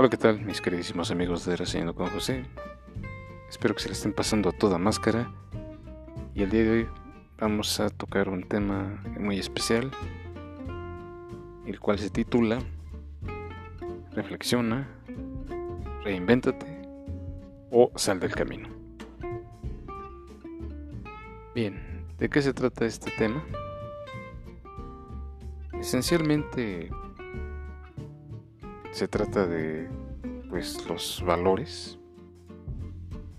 Hola, ¿qué tal mis queridísimos amigos de Reseñando con José? Espero que se le estén pasando a toda máscara. Y el día de hoy vamos a tocar un tema muy especial, el cual se titula Reflexiona, reinvéntate o sal del camino. Bien, ¿de qué se trata este tema? Esencialmente se trata de pues los valores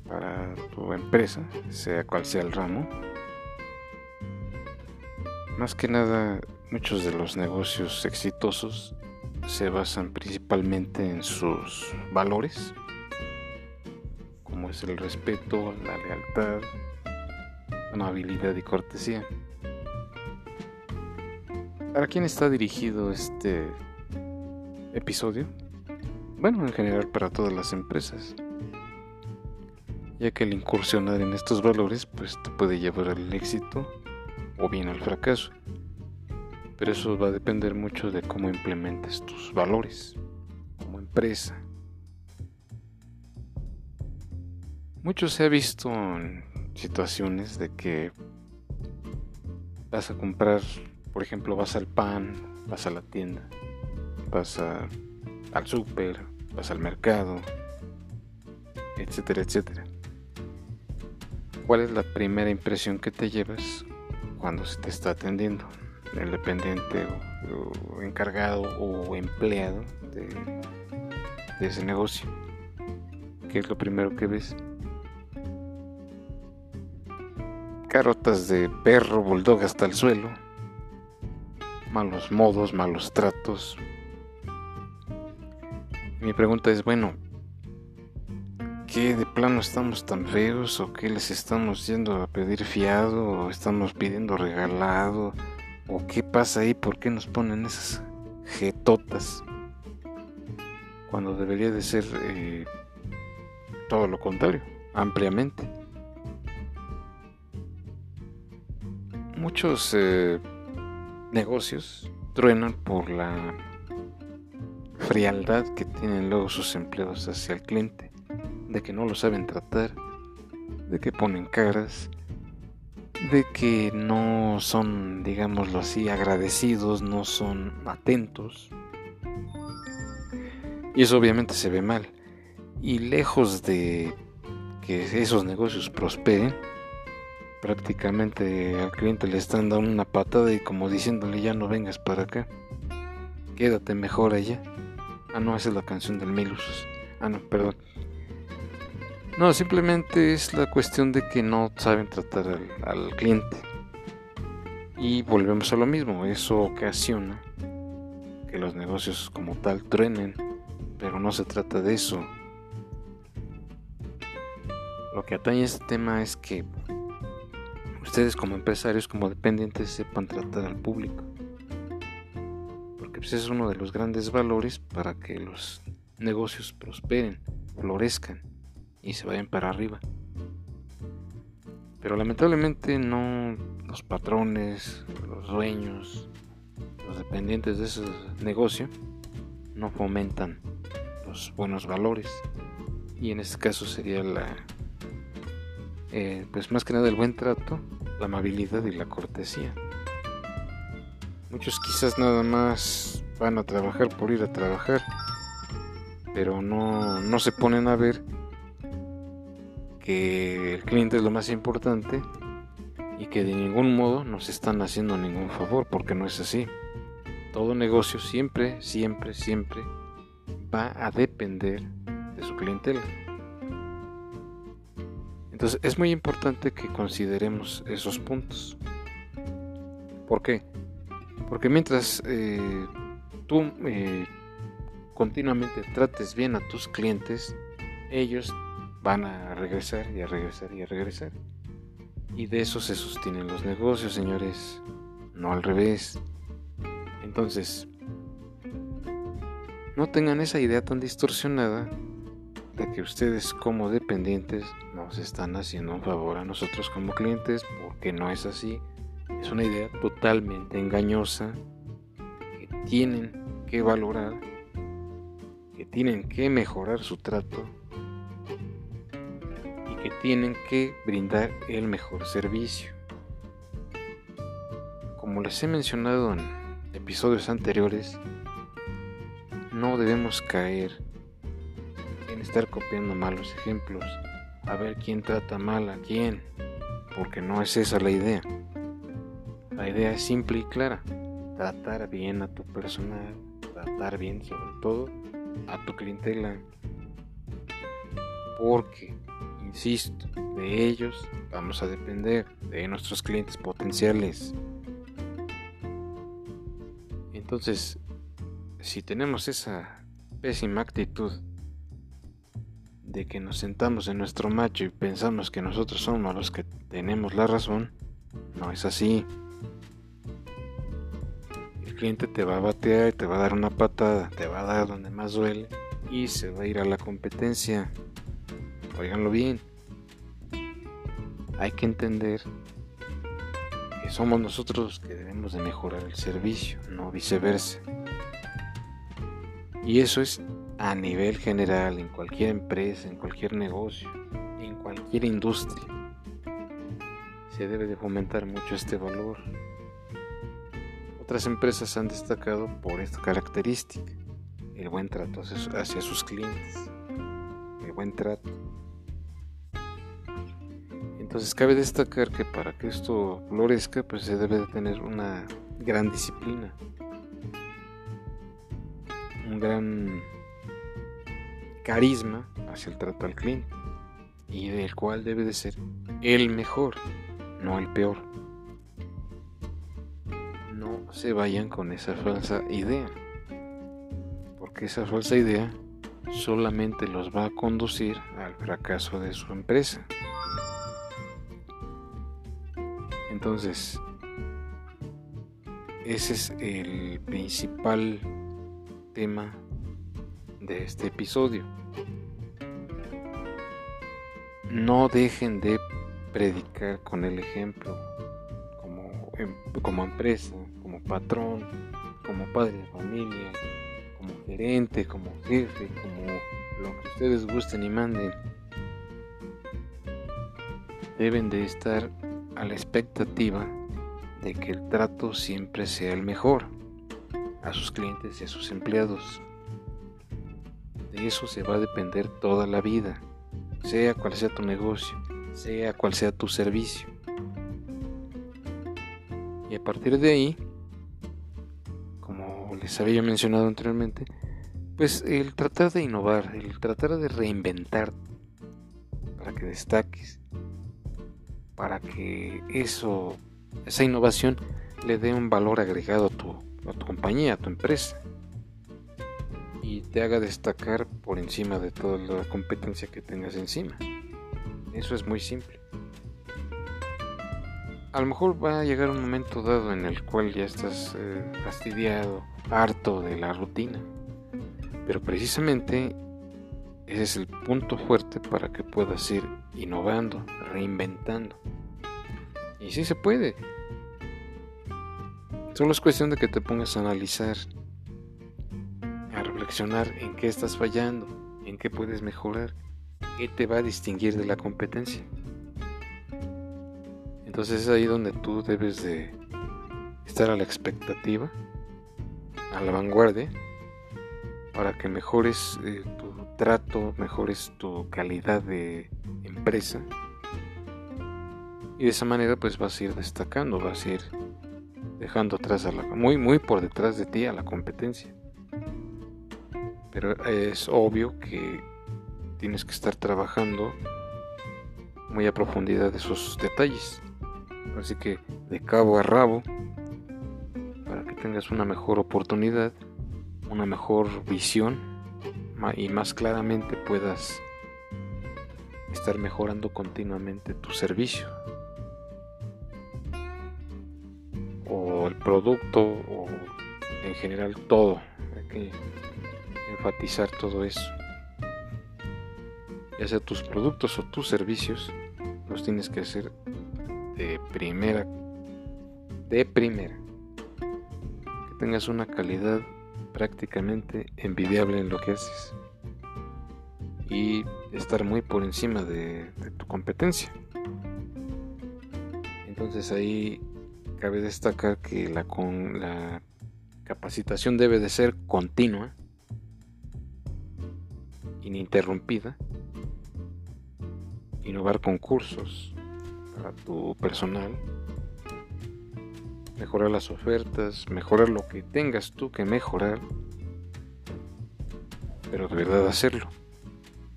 para tu empresa, sea cual sea el ramo. Más que nada, muchos de los negocios exitosos se basan principalmente en sus valores, como es el respeto, la lealtad, amabilidad y cortesía. ¿Para quién está dirigido este episodio? Bueno, en general para todas las empresas, ya que el incursionar en estos valores pues te puede llevar al éxito o bien al fracaso. Pero eso va a depender mucho de cómo implementes tus valores como empresa. Mucho se ha visto en situaciones de que vas a comprar, por ejemplo, vas al pan, vas a la tienda, vas al súper, vas al mercado, etcétera, etcétera. ¿Cuál es la primera impresión que te llevas cuando se te está atendiendo? El dependiente o, encargado o empleado de, de ese negocio. ¿Qué es lo primero que ves? carotas de perro bulldog hasta el suelo, malos modos, malos tratos. Mi pregunta es, bueno, ¿qué de plano estamos tan feos o qué les estamos yendo a pedir fiado o estamos pidiendo regalado o qué pasa ahí? ¿Por qué nos ponen esas jetotas? Cuando debería de ser eh, todo lo contrario, ampliamente. muchos eh, negocios truenan por la frialdad que tienen luego sus empleados hacia el cliente, de que no lo saben tratar, de que ponen caras, de que no son, digámoslo así, agradecidos, no son atentos. Y eso obviamente se ve mal. Y lejos de que esos negocios prosperen, prácticamente al cliente le están dando una patada y como diciéndole ya no vengas para acá, quédate mejor allá. Ah, no, esa es la canción del Mil Ah, no, perdón. No, simplemente es la cuestión de que no saben tratar al, al cliente. Y volvemos a lo mismo, eso ocasiona que los negocios como tal truenen, pero no se trata de eso. Lo que atañe a este tema es que ustedes como empresarios, como dependientes, sepan tratar al público. Pues, es uno de los grandes valores para que los negocios prosperen, florezcan y se vayan para arriba. Pero lamentablemente no los patrones, los dueños, los dependientes de ese negocio no fomentan los buenos valores. Y en este caso sería la, eh, pues más que nada el buen trato, la amabilidad y la cortesía. Muchos quizás nada más van a trabajar por ir a trabajar, pero no, no se ponen a ver que el cliente es lo más importante y que de ningún modo nos están haciendo ningún favor, porque no es así. Todo negocio siempre, siempre, siempre va a depender de su clientela. Entonces es muy importante que consideremos esos puntos. ¿Por qué? Porque mientras eh, tú eh, continuamente trates bien a tus clientes, ellos van a regresar y a regresar y a regresar. Y de eso se sostienen los negocios, señores, no al revés. Entonces, no tengan esa idea tan distorsionada de que ustedes como dependientes nos están haciendo un favor a nosotros como clientes porque no es así. Es una idea totalmente engañosa que tienen que valorar, que tienen que mejorar su trato y que tienen que brindar el mejor servicio. Como les he mencionado en episodios anteriores, no debemos caer en estar copiando malos ejemplos, a ver quién trata mal a quién, porque no es esa la idea. La idea es simple y clara, tratar bien a tu personal, tratar bien sobre todo a tu clientela, porque, insisto, de ellos vamos a depender, de nuestros clientes potenciales. Entonces, si tenemos esa pésima actitud de que nos sentamos en nuestro macho y pensamos que nosotros somos los que tenemos la razón, no es así. Cliente te va a batear y te va a dar una patada, te va a dar donde más duele y se va a ir a la competencia. Óiganlo bien. Hay que entender que somos nosotros los que debemos de mejorar el servicio, no viceversa. Y eso es a nivel general, en cualquier empresa, en cualquier negocio, en cualquier industria. Se debe de fomentar mucho este valor. Otras empresas han destacado por esta característica, el buen trato hacia sus clientes, el buen trato. Entonces cabe destacar que para que esto florezca, pues se debe de tener una gran disciplina, un gran carisma hacia el trato al cliente y del cual debe de ser el mejor, no el peor. Se vayan con esa falsa idea, porque esa falsa idea solamente los va a conducir al fracaso de su empresa. Entonces, ese es el principal tema de este episodio. No dejen de predicar con el ejemplo como, em, como empresa, patrón, como padre de familia, como gerente, como jefe, como lo que ustedes gusten y manden. Deben de estar a la expectativa de que el trato siempre sea el mejor a sus clientes y a sus empleados. De eso se va a depender toda la vida, sea cual sea tu negocio, sea cual sea tu servicio. Y a partir de ahí, les había mencionado anteriormente, pues el tratar de innovar, el tratar de reinventar para que destaques, para que eso, esa innovación le dé un valor agregado a tu, a tu compañía, a tu empresa y te haga destacar por encima de toda la competencia que tengas encima. Eso es muy simple. A lo mejor va a llegar un momento dado en el cual ya estás eh, fastidiado, harto de la rutina. Pero precisamente ese es el punto fuerte para que puedas ir innovando, reinventando. Y sí se puede. Solo es cuestión de que te pongas a analizar en qué estás fallando, en qué puedes mejorar, qué te va a distinguir de la competencia. Entonces es ahí donde tú debes de estar a la expectativa, a la vanguardia, para que mejores eh, tu trato, mejores tu calidad de empresa. Y de esa manera pues vas a ir destacando, vas a ir dejando atrás a la muy muy por detrás de ti a la competencia pero es obvio que tienes que estar trabajando muy a profundidad de esos detalles. Así que de cabo a rabo, para que tengas una mejor oportunidad, una mejor visión y más claramente puedas estar mejorando continuamente tu servicio o el producto o en general todo enfatizar todo eso. Ya sea tus productos o tus servicios, los tienes que hacer de primera, de primera. Que tengas una calidad prácticamente envidiable en lo que haces y estar muy por encima de, tu competencia. Entonces ahí cabe destacar que la, con, la capacitación debe de ser continua, ininterrumpida, innovar concursos para tu personal, mejorar las ofertas, mejorar lo que tengas tú que mejorar, pero de verdad hacerlo.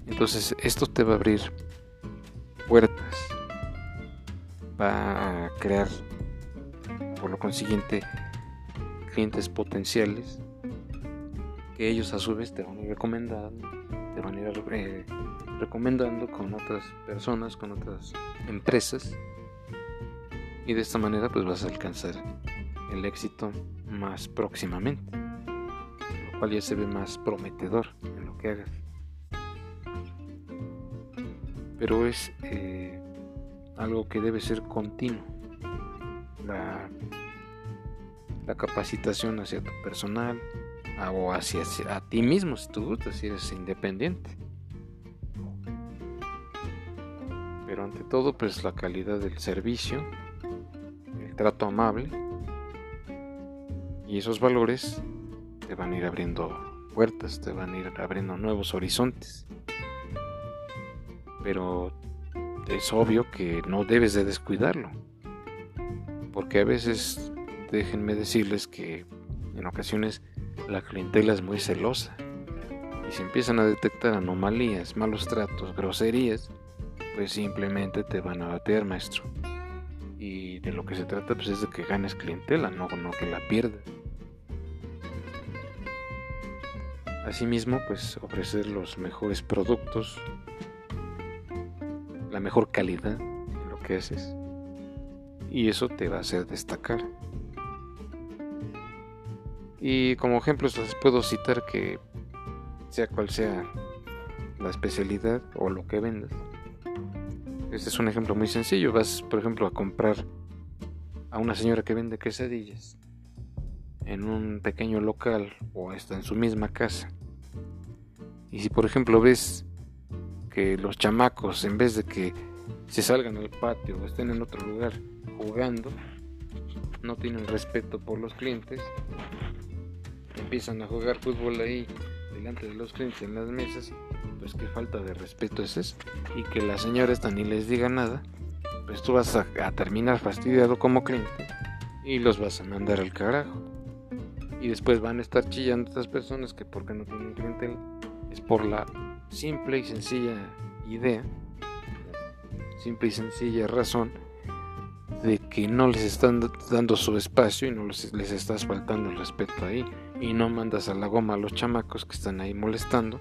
Entonces esto te va a abrir puertas, va a crear por lo consiguiente clientes potenciales que ellos a su vez te van a ir recomendando, te van a ir eh, recomendando con otras personas, con otras empresas y de esta manera pues vas a alcanzar el éxito más próximamente, lo cual ya se ve más prometedor en lo que hagas. Pero es eh, algo que debe ser continuo. La, la capacitación hacia tu personal o hacia, a ti mismo si tú gustas, si eres independiente. Pero ante todo, pues la calidad del servicio trato amable y esos valores te van a ir abriendo puertas, te van a ir abriendo nuevos horizontes. Pero es obvio que no debes de descuidarlo. Porque a veces, déjenme decirles que en ocasiones la clientela es muy celosa. Y si empiezan a detectar anomalías, malos tratos, groserías, pues simplemente te van a batear, maestro y de lo que se trata pues es de que ganes clientela, no, no que la pierdas. Asimismo, pues ofrecer los mejores productos, la mejor calidad en lo que haces. Y eso te va a hacer destacar. Y como ejemplos les puedo citar que sea cual sea la especialidad o lo que vendas, este es un ejemplo muy sencillo. Vas, por ejemplo, a comprar a una señora que vende quesadillas en un pequeño local o hasta en su misma casa. Y si, por ejemplo, ves que los chamacos, en vez de que se salgan al patio o estén en otro lugar jugando, no tienen respeto por los clientes, empiezan a jugar fútbol ahí delante de los clientes en las mesas pues qué falta de respeto es eso. Y que la señora esta ni les diga nada, pues tú vas a, terminar fastidiado como cliente y los vas a mandar al carajo. Y después van a estar chillando estas personas que porque no tienen clientela es por la simple y sencilla idea, simple y sencilla razón de que no les están dando su espacio y no les, les estás faltando el respeto ahí y no mandas a la goma a los chamacos que están ahí molestando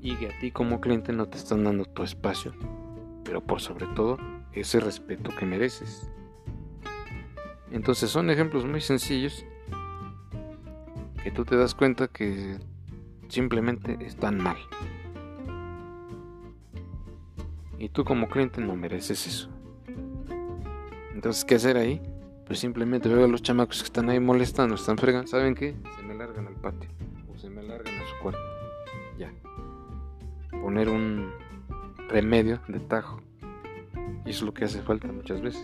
y que a ti como cliente no te están dando tu espacio, pero por sobre todo ese respeto que mereces. Entonces son ejemplos muy sencillos que tú te das cuenta que simplemente están mal. Y tú como cliente no mereces eso. Entonces, ¿qué hacer ahí? Pues simplemente veo a los chamacos que están ahí molestando, están fregando. ¿Saben qué? Se me largan al patio o se me largan a su cuarto. Ya poner un remedio de tajo. Y es lo que hace falta muchas veces.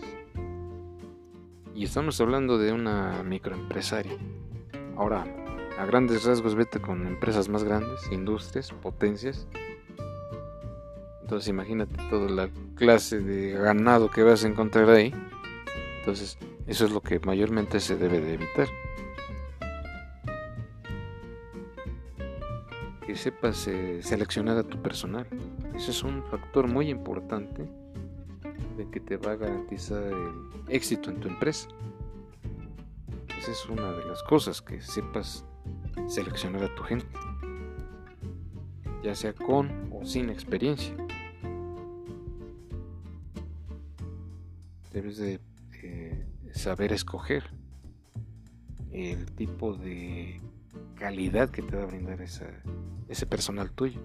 Y estamos hablando de una microempresaria. Ahora, a grandes rasgos vete con empresas más grandes, industrias, potencias. Entonces imagínate toda la clase de ganado que vas a encontrar ahí. Entonces, eso es lo que mayormente se debe de evitar. sepas eh, seleccionar a tu personal. Ese es un factor muy importante de que te va a garantizar el éxito en tu empresa. Esa es una de las cosas, que sepas seleccionar a tu gente, ya sea con o sin experiencia. Debes de saber escoger el tipo de calidad que te va a brindar ese personal tuyo.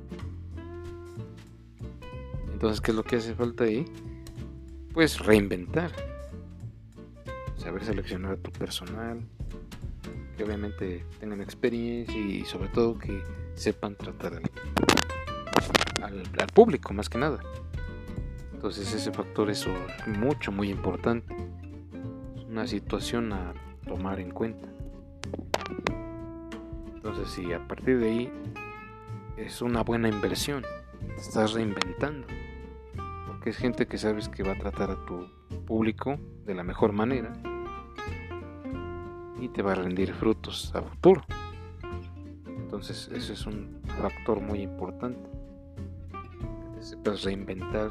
Entonces, ¿qué es lo que hace falta ahí? Pues reinventar. Saber seleccionar a tu personal, que obviamente tengan experiencia y sobre todo que sepan tratar al, al, público más que nada. Entonces ese factor es mucho, muy importante. Una situación a tomar en cuenta. Entonces si a partir de ahí es una buena inversión, te estás reinventando. Porque es gente que sabes que va a tratar a tu público de la mejor manera y te va a rendir frutos a futuro. Entonces ese es un factor muy importante. Que sepas reinventar,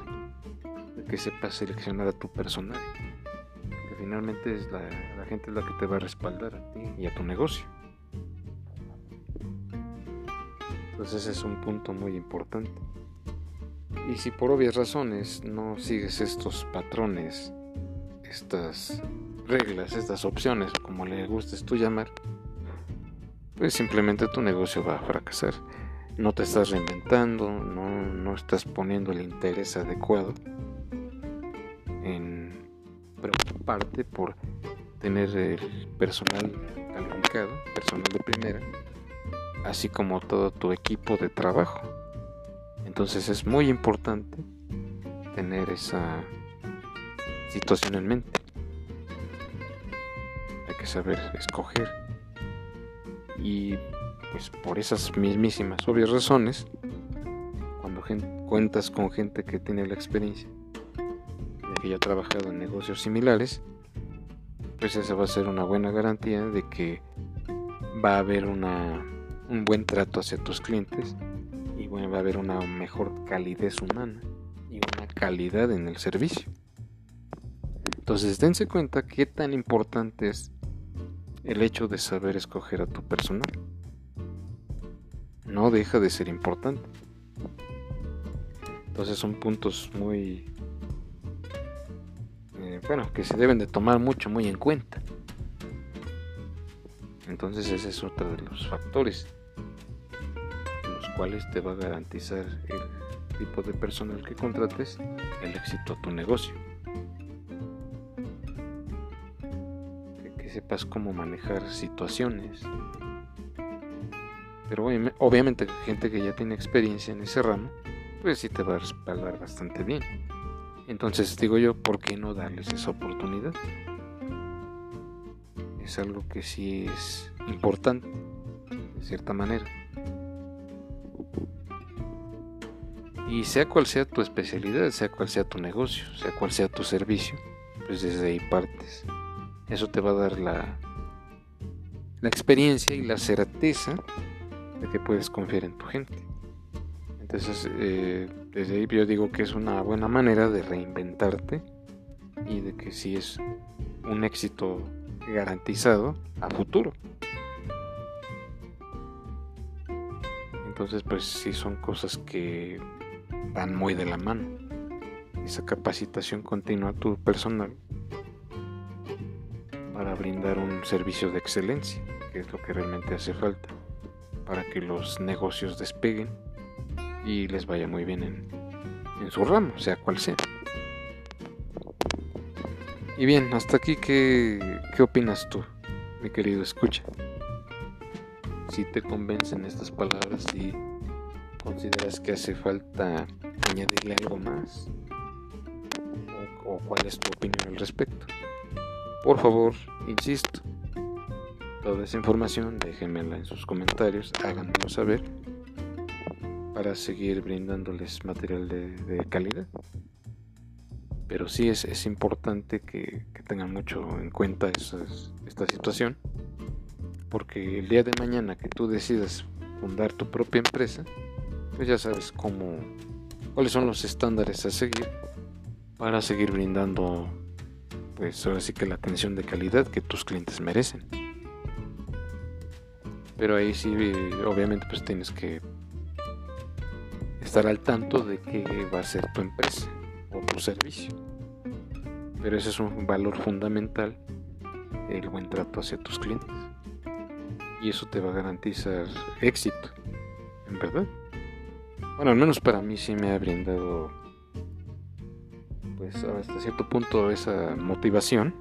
que sepas seleccionar a tu personal. Finalmente es la, gente la que te va a respaldar a ti y a tu negocio. Entonces ese es un punto muy importante. Y si por obvias razones no sigues estos patrones, estas reglas, estas opciones, como le gustes tú llamar, pues simplemente tu negocio va a fracasar. No te estás reinventando, no, estás poniendo el interés adecuado preocuparte por tener el personal calificado, personal de primera, así como todo tu equipo de trabajo. Entonces es muy importante tener esa situación en mente saber escoger. Y pues por esas mismísimas obvias razones, cuando cuentas con gente que tiene la experiencia, que ya trabajado en negocios similares, pues esa va a ser una buena garantía de que va a haber una, un buen trato hacia tus clientes y bueno, va a haber una mejor calidez humana y una calidad en el servicio. Entonces dense cuenta qué tan importante es el hecho de saber escoger a tu personal. No deja de ser importante. Entonces son puntos muy... Bueno, que se deben de tomar mucho, muy en cuenta. Entonces ese es otro de los factores los cuales te va a garantizar el tipo de personal que contrates el éxito a tu negocio. sepas cómo manejar situaciones. Pero obviamente gente que ya tiene experiencia en ese ramo, pues sí te va a respaldar bastante bien. Entonces digo yo, ¿por qué no darles esa oportunidad? Es algo que sí es importante, de cierta manera. Y sea cual sea tu especialidad, sea cual sea tu negocio, sea cual sea tu servicio, pues desde ahí partes. Eso te va a dar la, la experiencia y la certeza de que puedes confiar en tu gente. Entonces, eh, desde ahí yo digo que es una buena manera de reinventarte y de que si es un éxito garantizado a futuro. Entonces, pues sí son cosas que van muy de la mano. Esa capacitación continua a tu personal para brindar un servicio de excelencia, que es lo que realmente hace falta para que los negocios despeguen y les vaya muy bien en, en su ramo, sea cual sea. Y bien, hasta aquí, ¿qué, ¿qué opinas tú, mi querido escucha? Si te convencen estas palabras, si consideras que hace falta añadirle algo más, o cuál es tu opinión al respecto. Por favor, insisto, toda esa información déjenmela en sus comentarios, háganmelo saber para seguir brindándoles material de, calidad. Pero sí es, importante que, tengan mucho en cuenta esta situación, porque el día de mañana que tú decidas fundar tu propia empresa, pues ya sabes cómo, cuáles son los estándares a seguir para seguir brindando pues sí que la atención de calidad que tus clientes merecen. Pero ahí sí, obviamente, pues tienes que estar al tanto de qué va a ser tu empresa o tu servicio. Pero ese es un valor fundamental, el buen trato hacia tus clientes. Y eso te va a garantizar éxito, en verdad. Bueno, al menos para mí sí me ha brindado pues hasta cierto punto esa motivación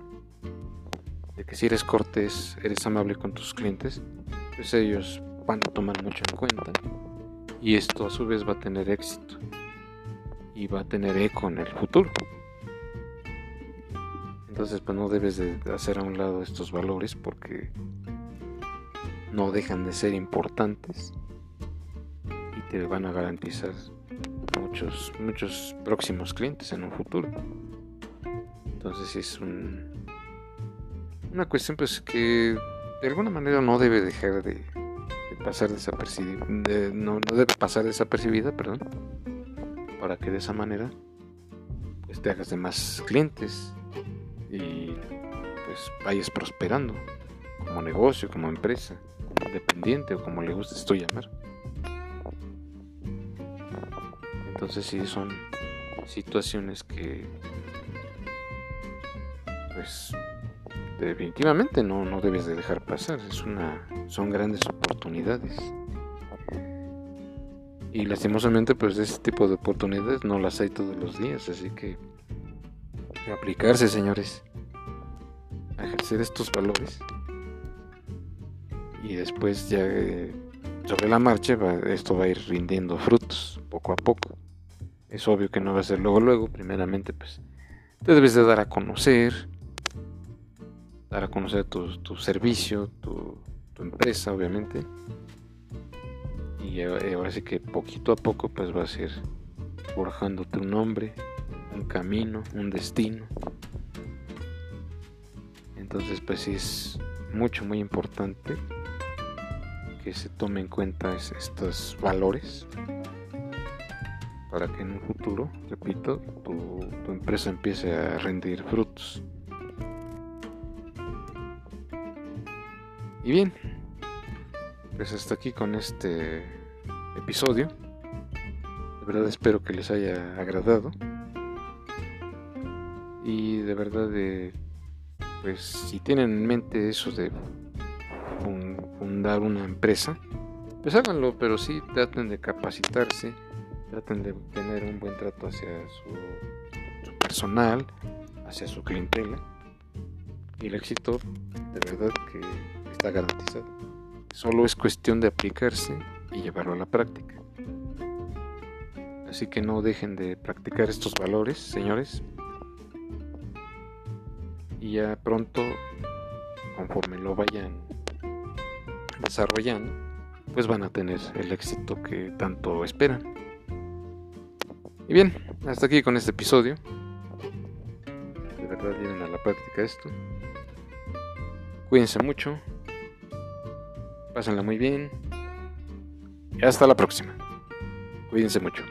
de que si eres cortés, eres amable con tus clientes, pues ellos van a tomar mucho en cuenta y esto a su vez va a tener éxito y va a tener eco en el futuro. Entonces pues no debes de hacer a un lado estos valores porque no dejan de ser importantes y te van a garantizar muchos muchos próximos clientes en un futuro. Entonces es un, una cuestión pues que de alguna manera no debe dejar de, pasar desapercibida, no, debe pasar desapercibida, perdón, para que de esa manera pues te hagas de más clientes y pues vayas prosperando como negocio, como empresa, como independiente o como le guste esto llamar. Entonces sí son situaciones que pues definitivamente no, no debes de dejar pasar. Es una, son grandes oportunidades. Y lastimosamente, pues este tipo de oportunidades no las hay todos los días. Así que aplicarse, señores. A ejercer estos valores. Y después ya eh, sobre la marcha esto va a ir rindiendo frutos poco a poco. Es obvio que no va a ser luego luego. Primeramente, pues te debes de dar a conocer dar a conocer tu, servicio, tu, empresa, obviamente. Y ahora sí que poquito a poco pues vas a ir forjándote un nombre, un camino, un destino. Entonces pues sí es mucho, muy importante que se tome en cuenta estos valores para que en un futuro, repito, tu empresa empiece a rendir frutos. Y bien, pues hasta aquí con este episodio. De verdad espero que les haya agradado. Y de verdad, de, pues si tienen en mente eso de fundar una empresa, pues háganlo, pero sí traten de capacitarse, traten de tener un buen trato hacia su personal, hacia su clientela. Y el éxito, de verdad que garantizado. Solo es cuestión de aplicarse y llevarlo a la práctica. Así que no dejen de practicar estos valores, señores. Y ya pronto, conforme lo vayan desarrollando, pues van a tener el éxito que tanto esperan. Y bien, hasta aquí con este episodio. De verdad lleven a la práctica esto. Cuídense mucho. Pásenla muy bien. Y hasta la próxima. Cuídense mucho.